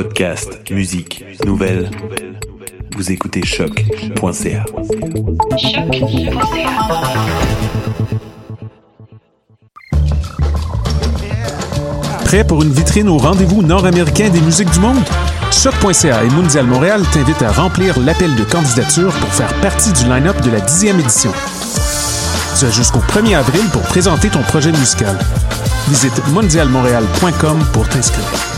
Podcast, musique, nouvelles. Vous écoutez choc.ca. Prêt pour une vitrine au rendez-vous nord-américain des musiques du monde? Choc.ca et Mondial Montréal t'invitent à remplir l'appel de candidature pour faire partie du line-up de la 10e édition. Tu jusqu'au 1er avril pour présenter ton projet musical. Visite mondialmontréal.com pour t'inscrire.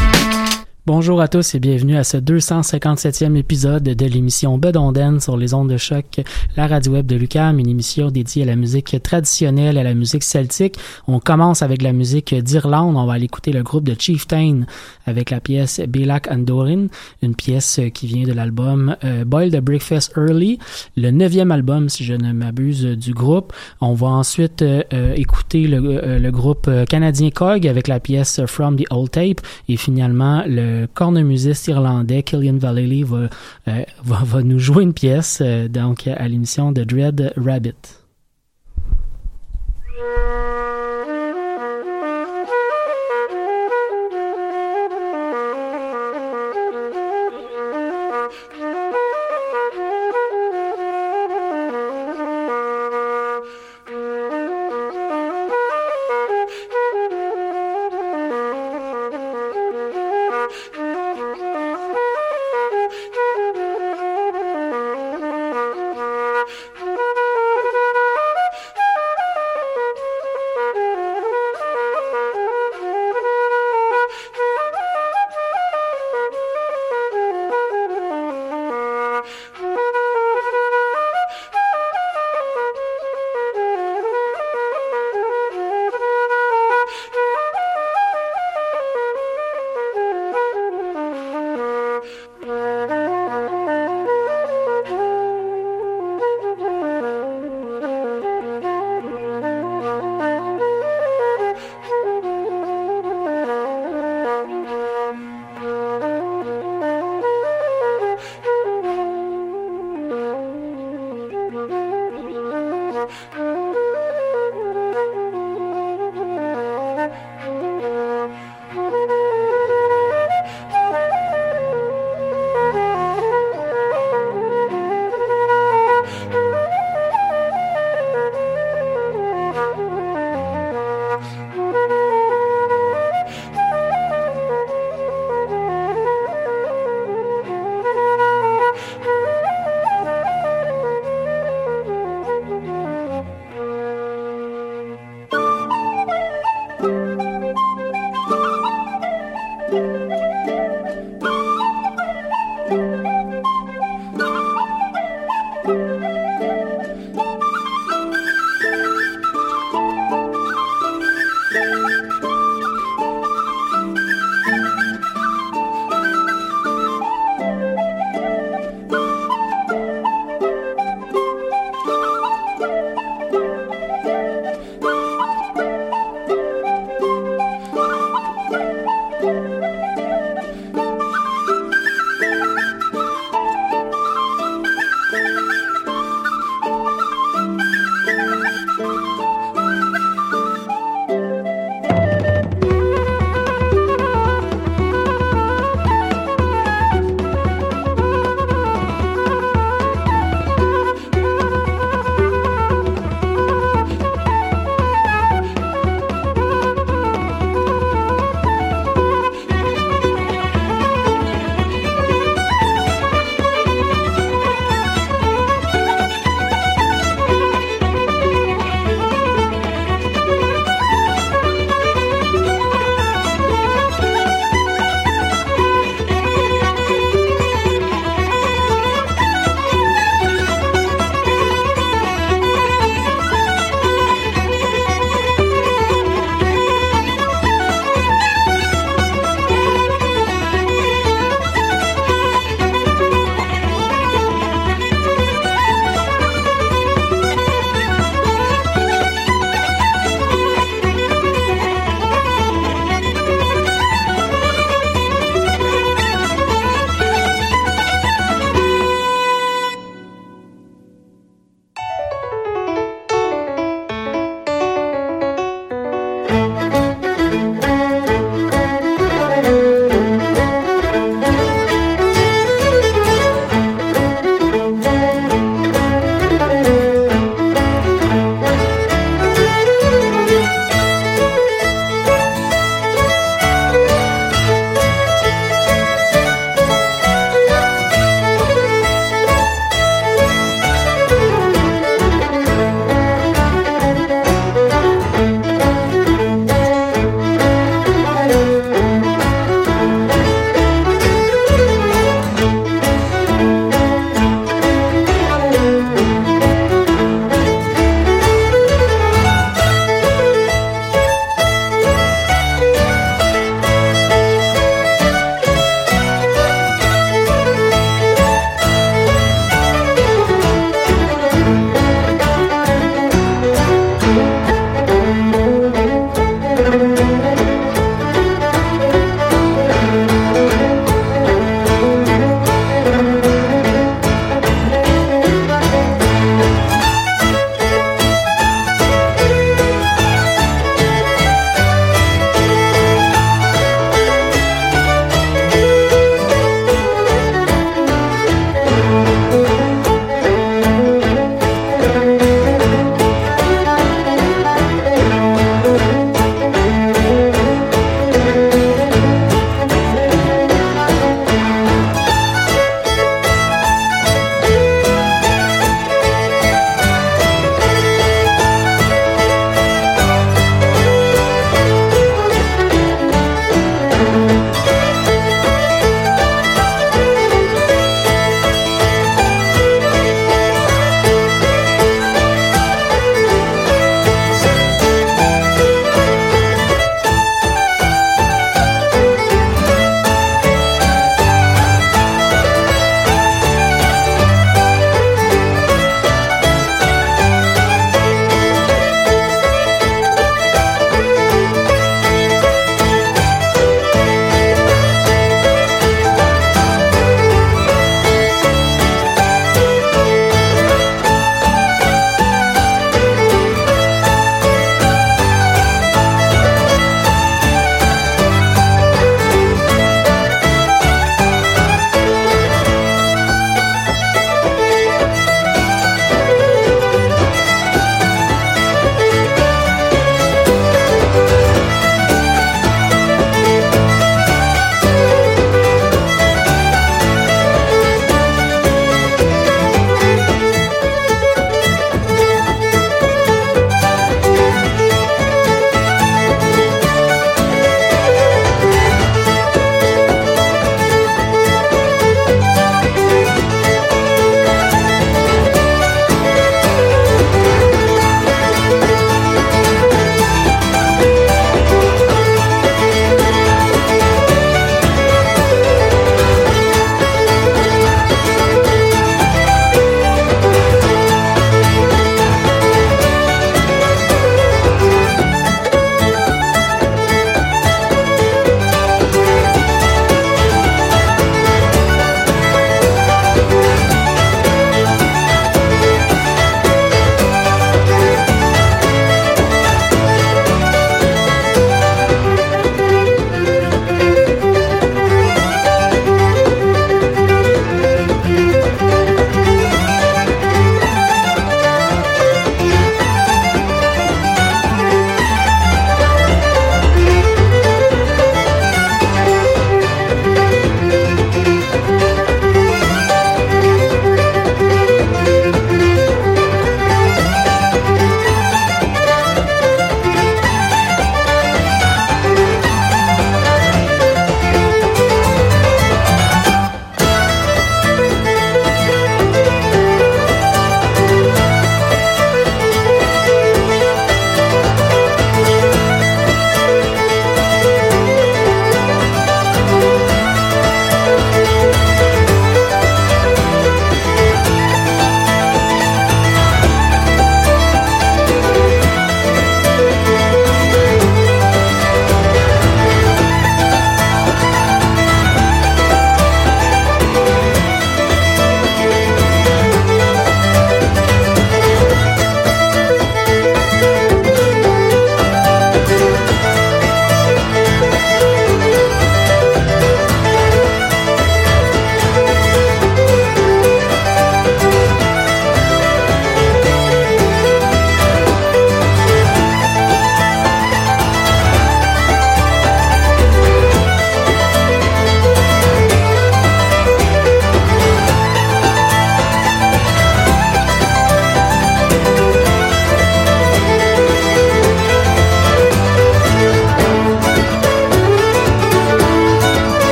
Bonjour à tous et bienvenue à ce 257e épisode de l'émission Bedonden sur les ondes de choc, la radio web de Lucam, une émission dédiée à la musique traditionnelle, à la musique celtique. On commence avec la musique d'Irlande. On va aller écouter le groupe de Chieftain avec la pièce Belak Andorin, une pièce qui vient de l'album euh, Boil the Breakfast Early, le neuvième album, si je ne m'abuse, du groupe. On va ensuite euh, euh, écouter le, le groupe canadien Cog avec la pièce From the Old Tape et finalement le cornemusiste irlandais Killian Vallely va, euh, va, nous jouer une pièce euh, donc à l'émission de Dread Rabbit.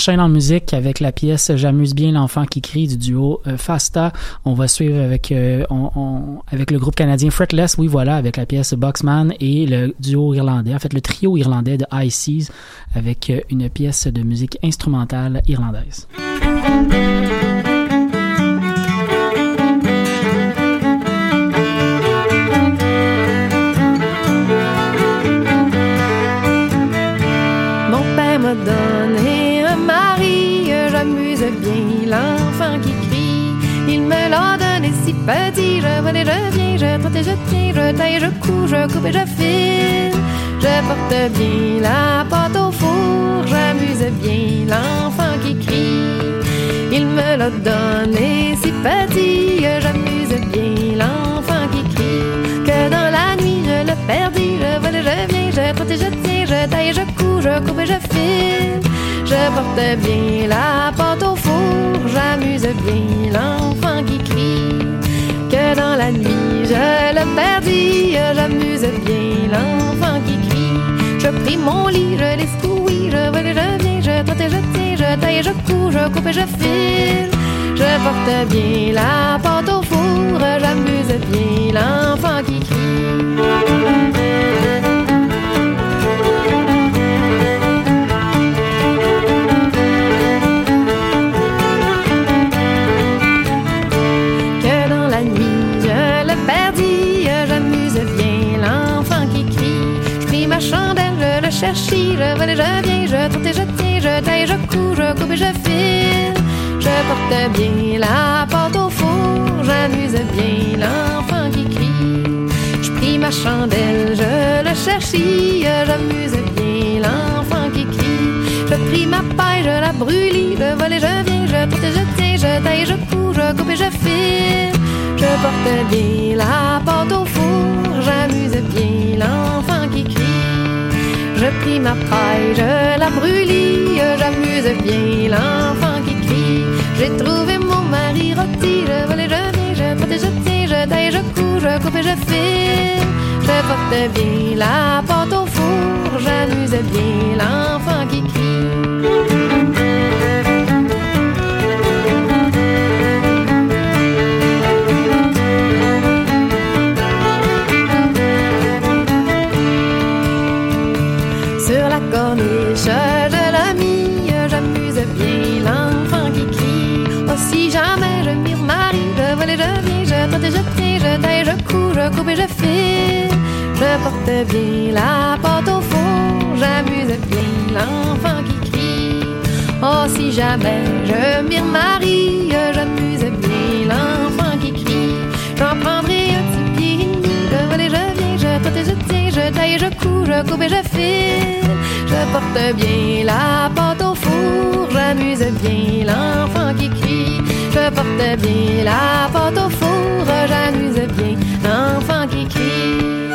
Enchaîne en musique avec la pièce J'amuse bien l'enfant qui crie du duo euh, Fasta. On va suivre avec euh, avec le groupe canadien Fretless, oui voilà, avec la pièce Boxman et le duo irlandais, en fait le trio irlandais de High Seas avec euh, une pièce de musique instrumentale irlandaise. Petit, je vole et je viens, je trotte et je tiens, je taille, je couds, je coupe et je file. Je porte bien la pâte au four, j'amuse bien l'enfant qui crie. Il me l'a donné si petit, j'amuse bien l'enfant qui crie. Que dans la nuit je le perdis, je vole et je viens, je trotte et je tiens, je taille, je couds, je coupe et je file. Je porte bien la pâte au four, j'amuse bien l'enfant qui crie. Dans la nuit je le perdis, j'amuse bien l'enfant qui crie. Je pris mon lit, je l'escouis, je vole et je viens, je trotte et je tiens, je taille, je couds, je coupe et je file. Je porte bien la pâte au four, j'amuse bien l'enfant qui je vole et je viens, je trotte et je tiens, je taille, je couds, je coupe et je file. Je porte bien la porte au four, j'amuse bien l'enfant qui crie. Je pris ma chandelle, je le cherchis, j'amuse bien l'enfant qui crie. Je pris ma paille, je la brûlis, je vole je viens, je trotte et je tiens, je taille, je couds, je coupe et je file. Je porte bien la porte au four, j'amuse pris ma je la brûlis, j'amuse bien l'enfant qui crie. J'ai trouvé mon mari rôti, je vole et je viens, je et je je taille, je couds, je coupe et je file. Je porte bien la porte au four, j'amuse bien l'enfant qui crie. Trotte et je tiens, je taille, je couds, je coupe et je file. Je porte bien la porte au four, j'amuse bien l'enfant qui crie. Oh, si jamais je m'y remarie, j'amuse bien l'enfant qui crie. J'en prendrai un petit pied je vole je viens, je trotte je je taille, je couds, je coupe et je file. Je porte bien la pâte au four, j'amuse bien l'enfant qui crie. Porte bien la pâte au four, j'amuse bien l'enfant qui crie.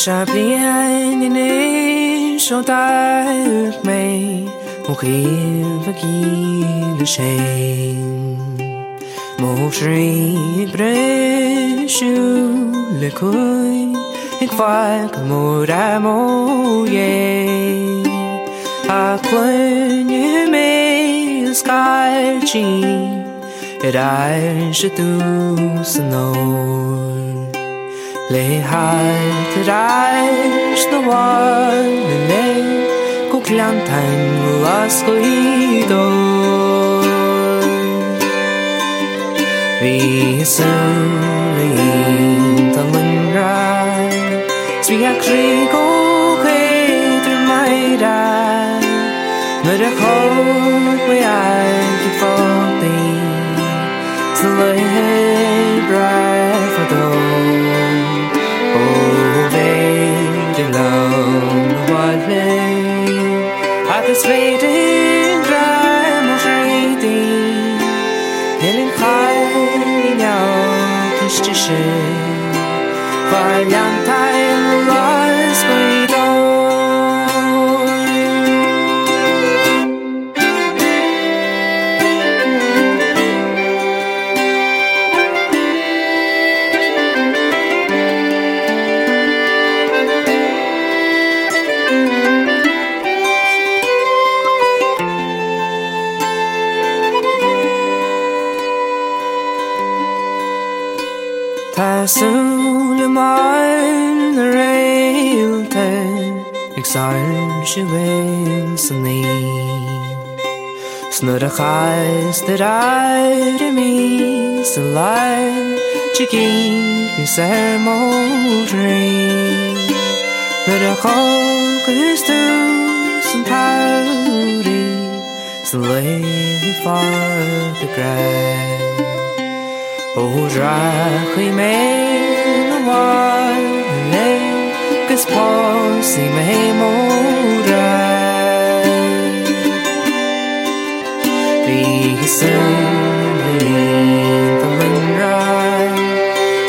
sharply hanging in showtime me Mokrivagin shame Mokshri breshu lekoi Ikvak moramo ye Aklönü me skalchi Edair shetu snow Leihaldir ærslu varni nei Kuklantan lasku ídó Vi sun vi ta lungra Svia krig og a meira Når jeg kommer på jeg til forbi Så løy her brei for dår long while at the fading drum of Helen Kyle in your Christian for a long time That I'd have missed the light to keep mim old dream. But I hope para qualquer estou sentado so lhe far the ground. Oh, raio me the ar nem que se possa me morrer Listen beneath the moonrise.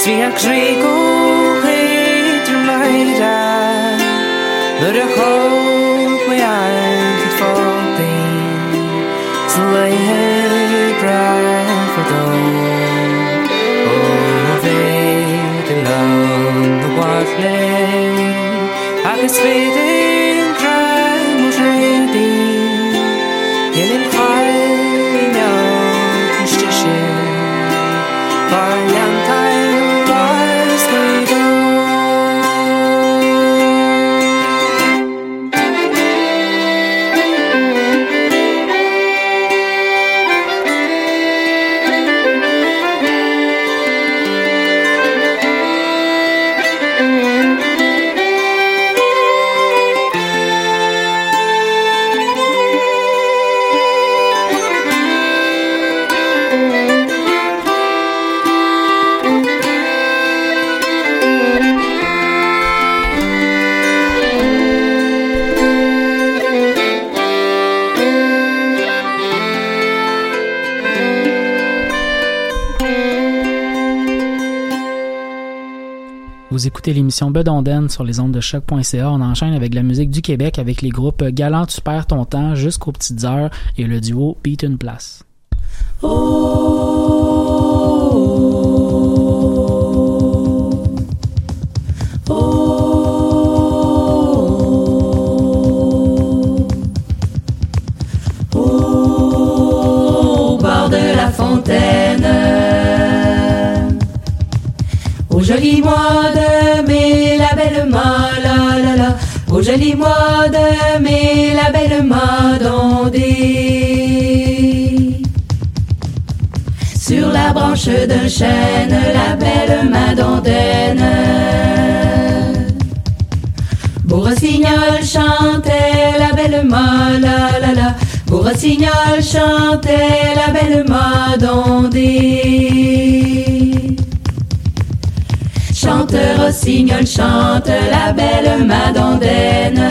See a crinkle hit your mind. But I hope we aren't falling. So I have a for dawn. Oh, they belong the wild land. I can speed it. Écoutez l'émission Bedonden sur les ondes de choc.ca. On enchaîne avec la musique du Québec avec les groupes Galant Tu perds ton temps jusqu'aux petites heures et le duo Beat une place. Au rossignol chantait la belle madondée. Chante rossignol, chante la belle madondaine.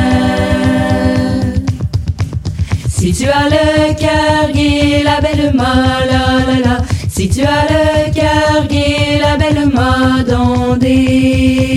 Si tu as le cœur gai, la belle la. Si tu as le cœur gai, la belle madondée.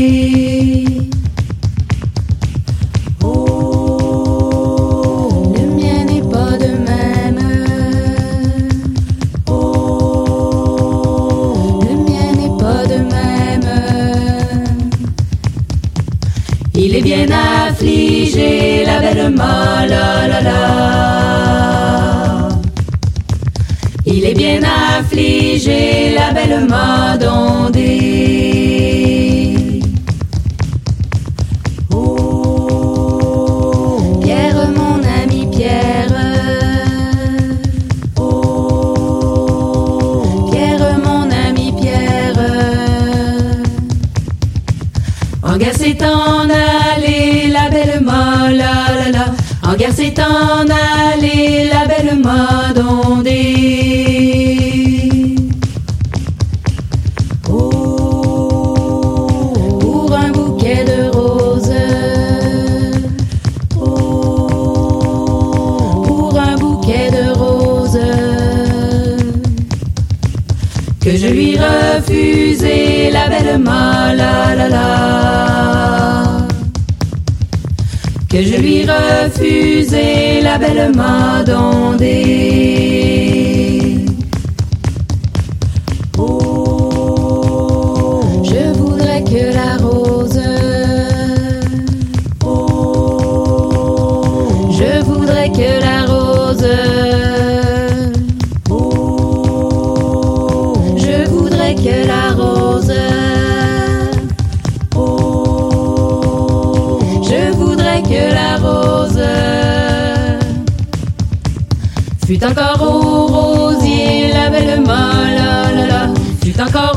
Fut encore au rosier la belle Malala, fut encore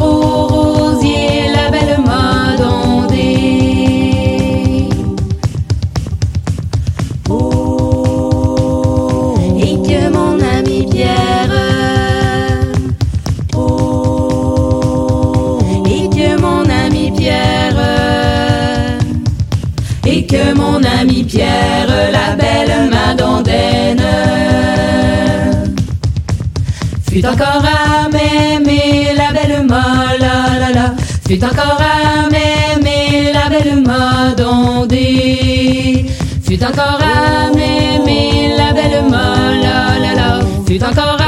Encore à m'aimer la belle molle, la la la. Fut encore à m'aimer la belle mode ondée. Fut encore à m'aimer la belle molle, la la la. Fut encore à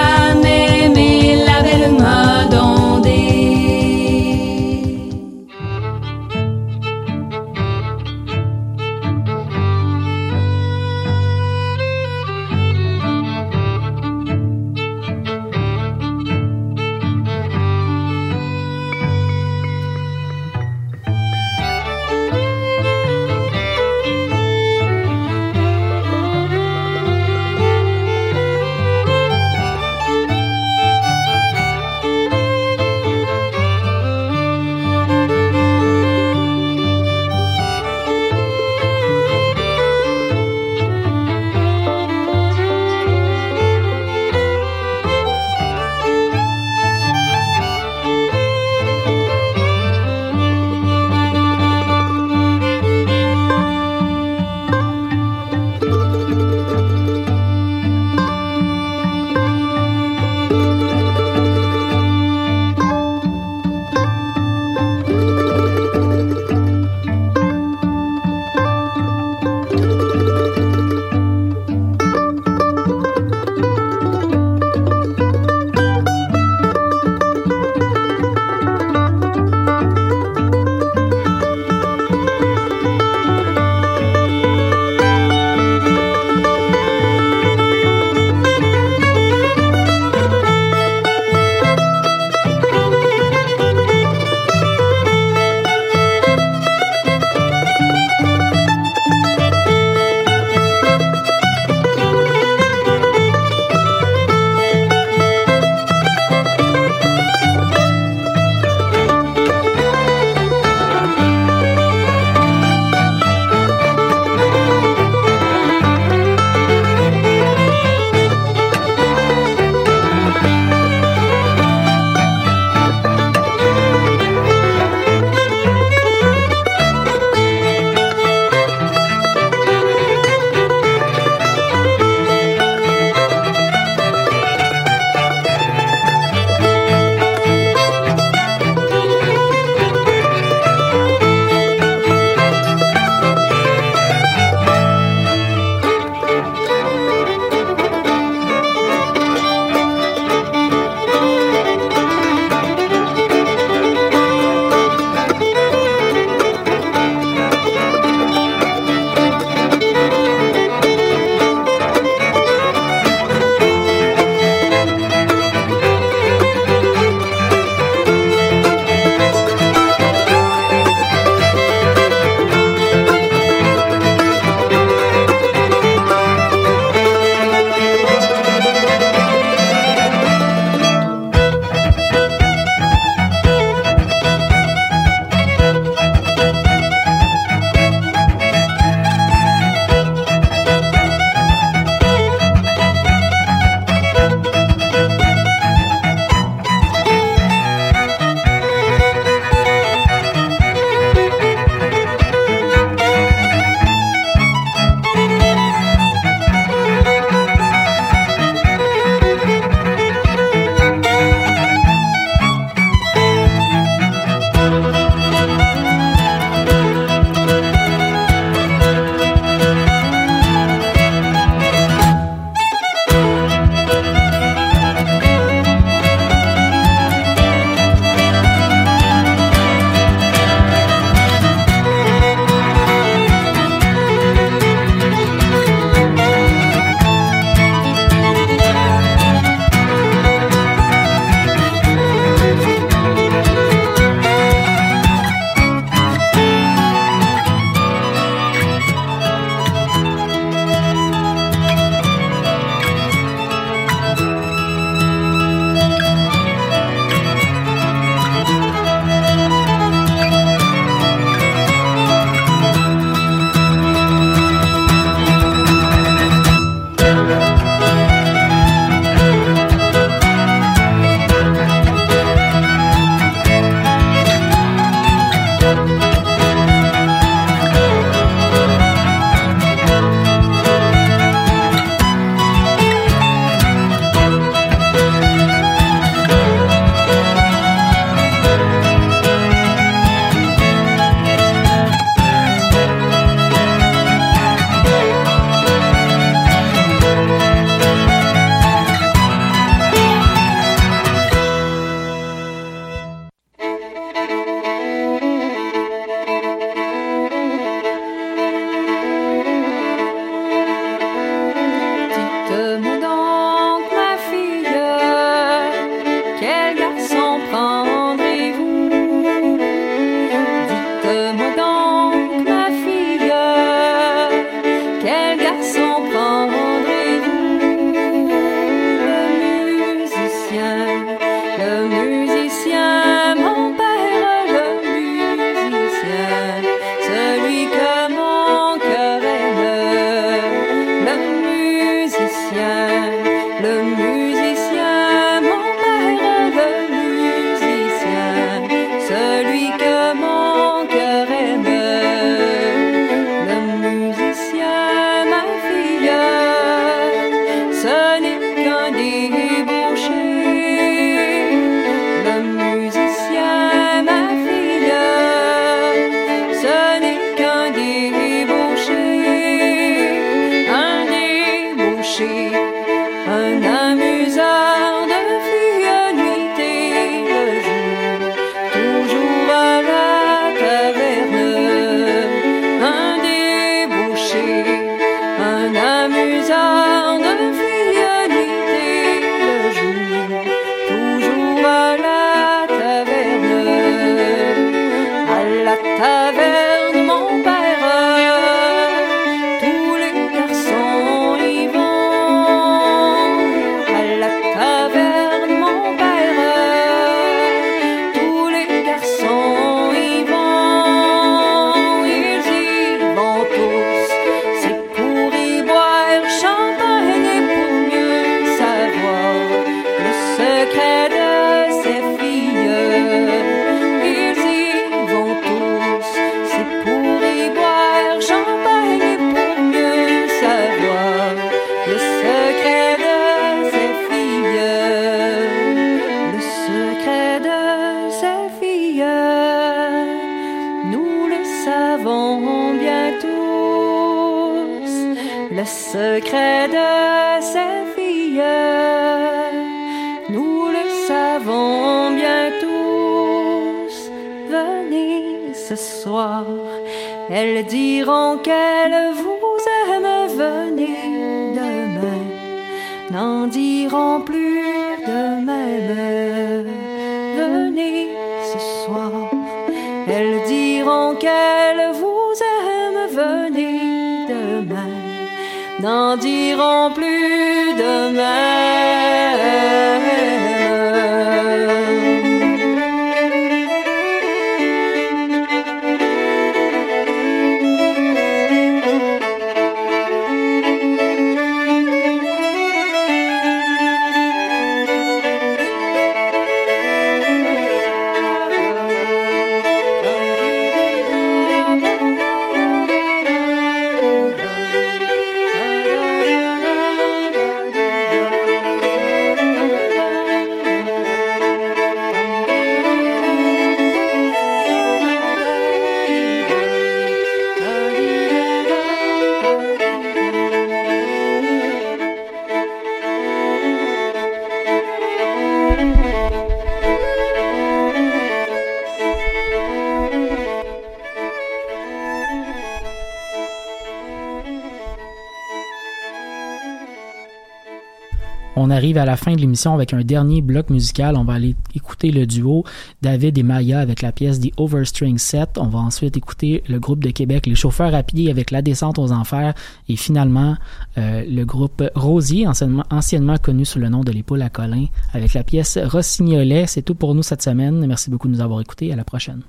arrive à la fin de l'émission avec un dernier bloc musical. On va aller écouter le duo David et Maya avec la pièce The Overstring Set. On va ensuite écouter le groupe de Québec Les Chauffeurs à pied avec La Descente aux Enfers. Et finalement, euh, le groupe Rosier, anciennement, connu sous le nom de l'épaule à Colin, avec la pièce Rossignolet. C'est tout pour nous cette semaine. Merci beaucoup de nous avoir écoutés. À la prochaine.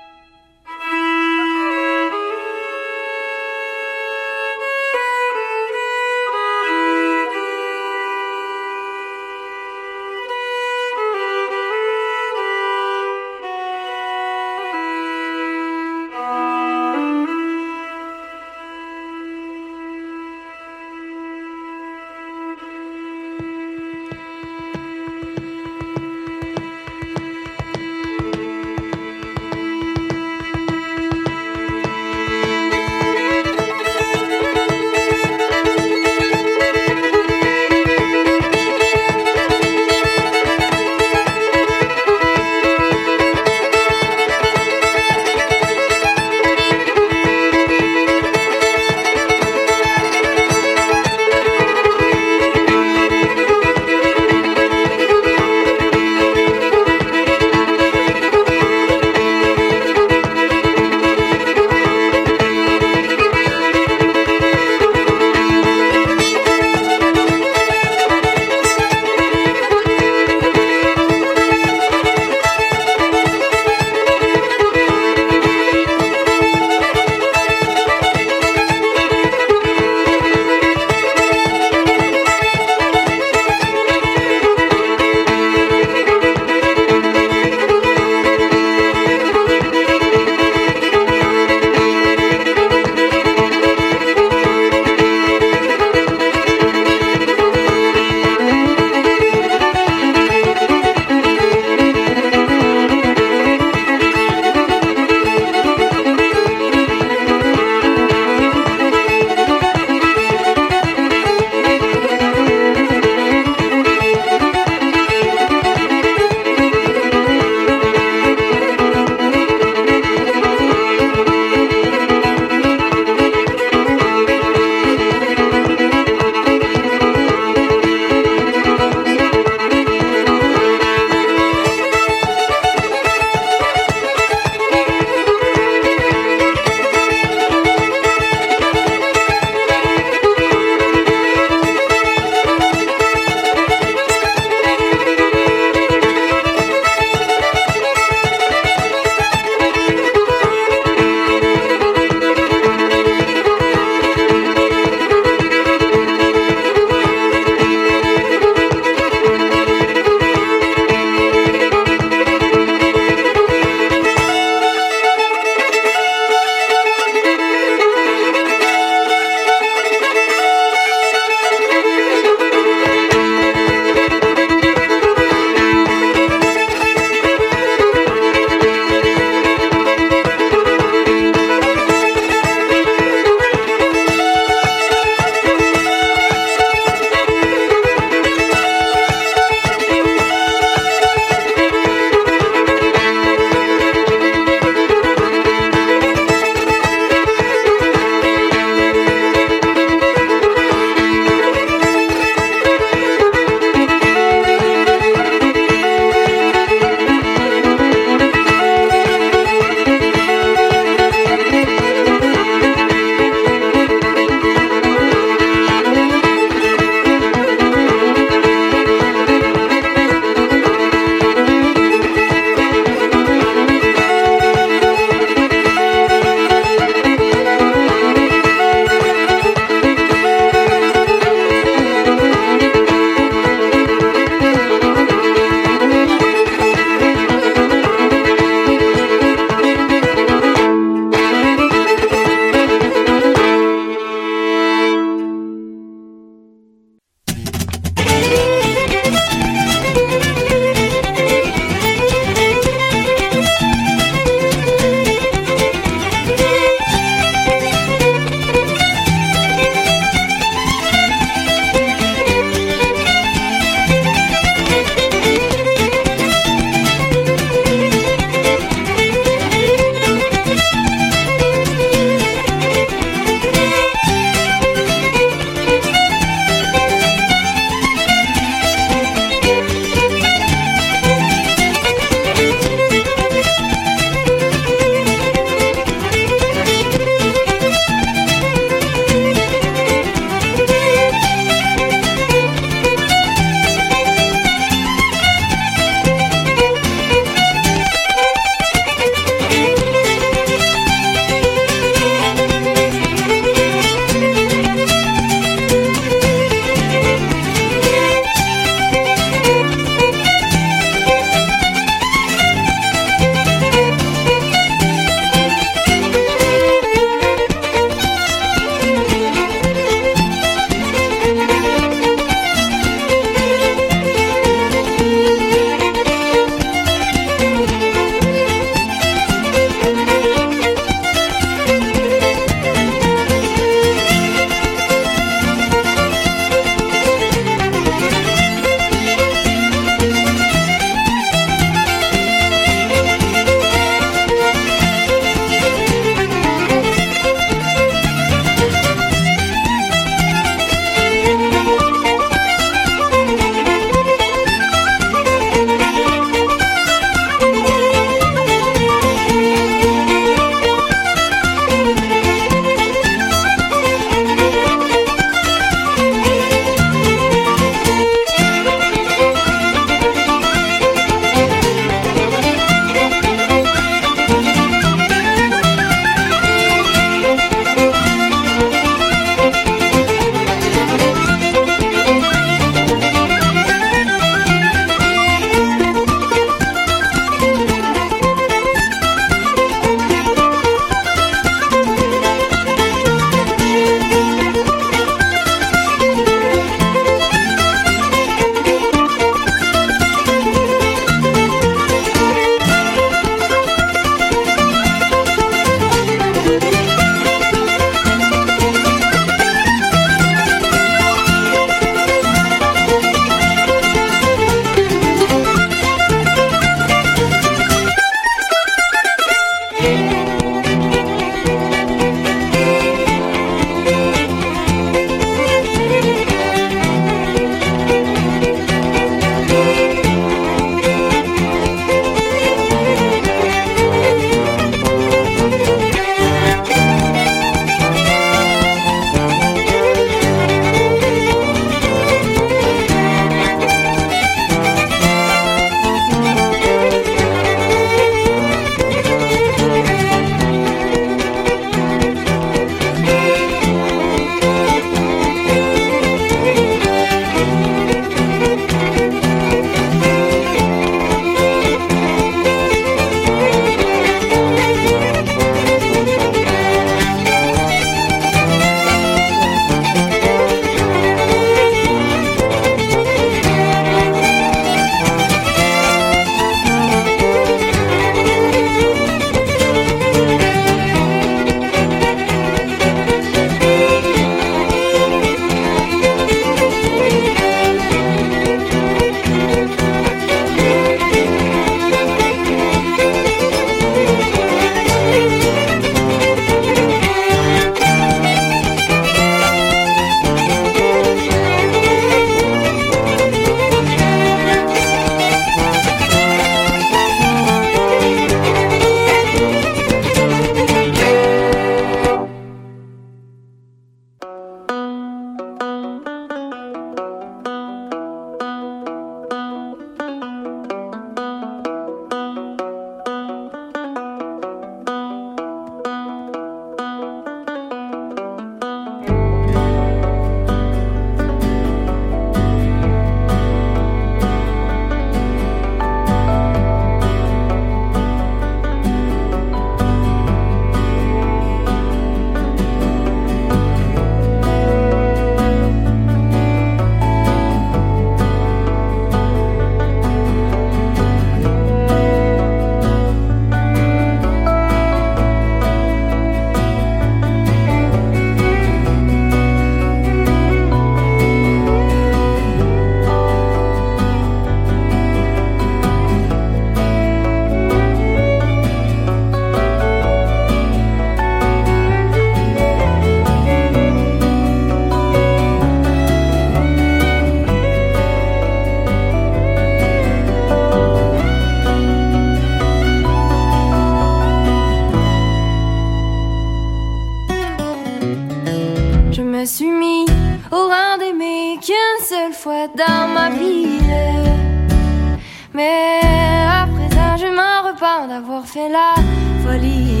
fait la folie.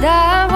D'un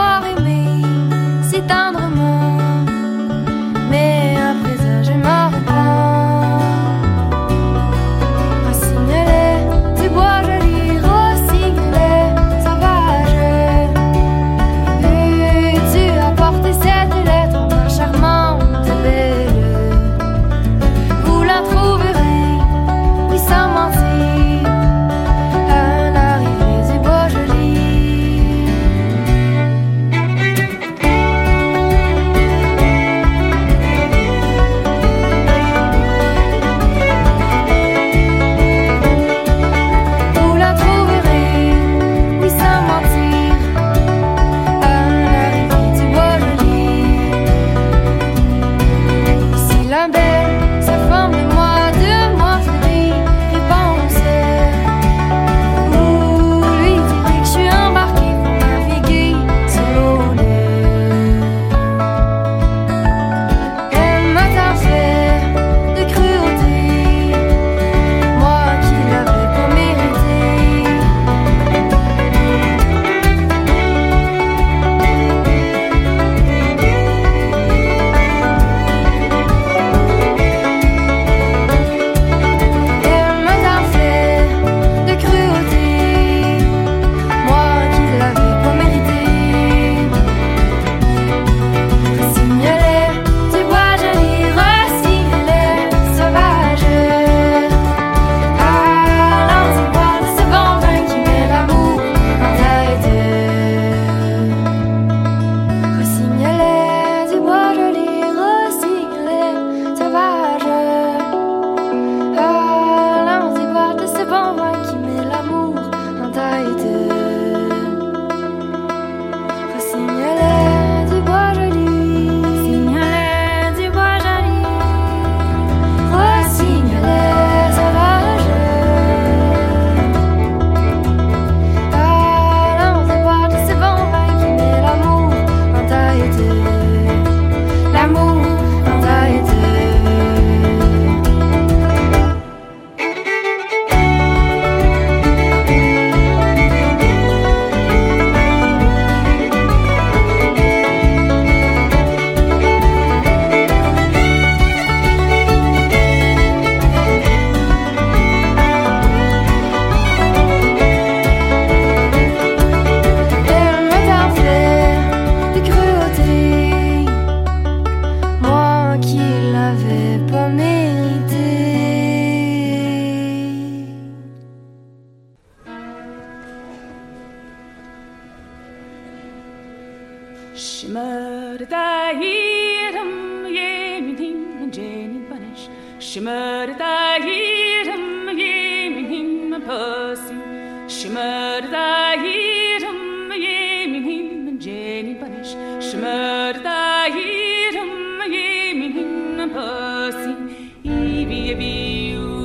vi vi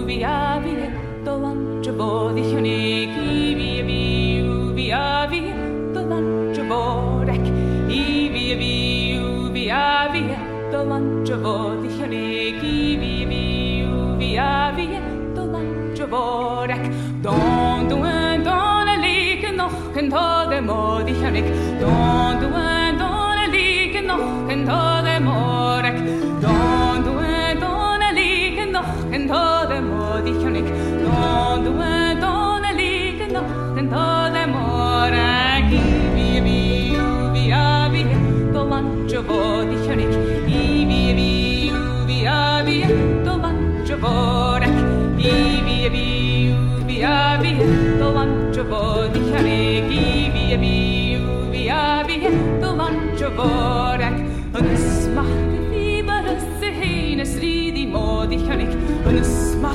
vi vi dolan chbo di huni ki vi vi vi vi dolan chbo rek i vi vi vi vi dolan chbo di huni ki vi vi vi vi dolan chbo rek don don don lik noch en tode mo di huni don smile.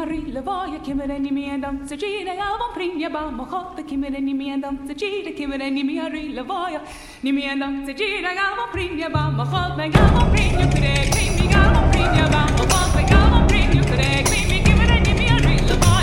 Amarillo var jag kimmerenni med en danserkina Jag var omkring, jag var mochotta kimmerenni med en danserkina Kimmerenni med Amarillo var jag ni med en danserkina Jag var omkring, jag var mochotta Jag var omkring, jag kunde kring mig Jag var omkring, jag var mochotta Jag var omkring, jag kunde kring mig Kimmerenni med Amarillo var